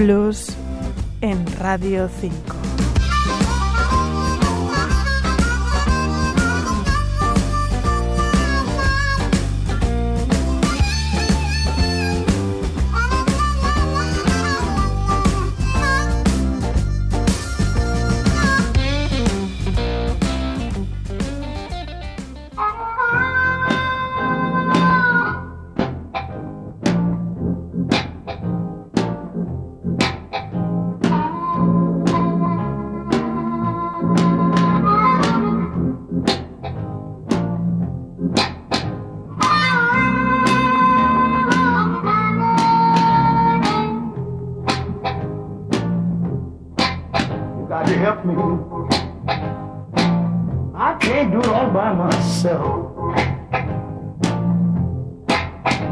Blues en Radio 5. Me. I can't do it all by myself.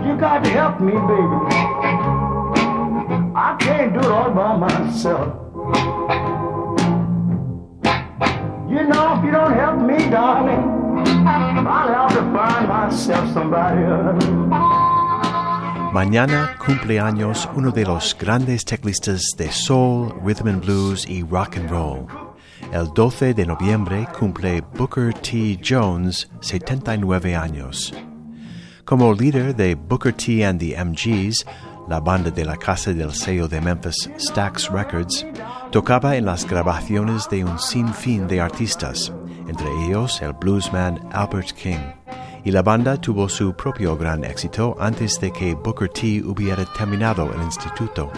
You got to help me, baby. I can't do it all by myself. You know, if you don't help me, darling, I'll have to find myself somebody else. Mañana cumpleaños uno de los grandes teclistas de soul, rhythm and blues y rock and roll. El 12 de noviembre cumple Booker T. Jones 79 años. Como líder de Booker T. and the MGs, la banda de la casa del sello de Memphis Stax Records, tocaba en las grabaciones de un sinfín de artistas, entre ellos el bluesman Albert King y la banda tuvo su propio gran éxito antes de que Booker T hubiera terminado el instituto.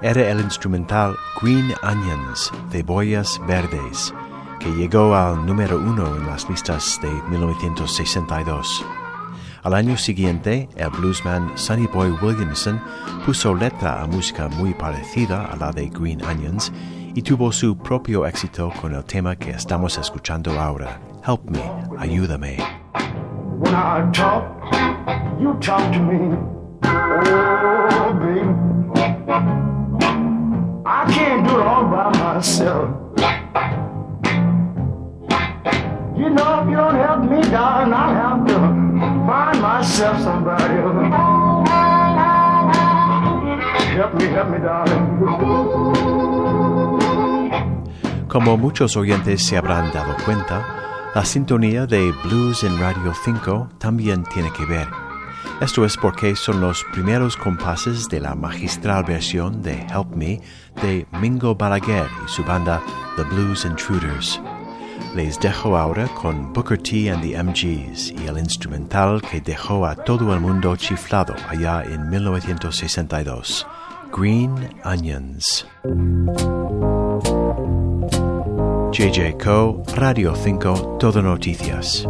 Era el instrumental Green Onions, Cebollas Verdes, que llegó al número uno en las listas de 1962. Al año siguiente, el bluesman Sonny Boy Williamson puso letra a música muy parecida a la de Green Onions y tuvo su propio éxito con el tema que estamos escuchando ahora, Help Me, Ayúdame. When I talk, you talk to me. Oh, baby. I can't do it all by myself. You know, if you don't help me, darling, I'll have to find myself somebody else. Help me, help me, darling. Como muchos oyentes se habrán dado cuenta, la sintonía de Blues en Radio 5 también tiene que ver. Esto es porque son los primeros compases de la magistral versión de Help Me de Mingo Balaguer y su banda The Blues Intruders. Les dejo ahora con Booker T and the MGs y el instrumental que dejó a todo el mundo chiflado allá en 1962, Green Onions. JJ Co, Radio 5, Todo Noticias.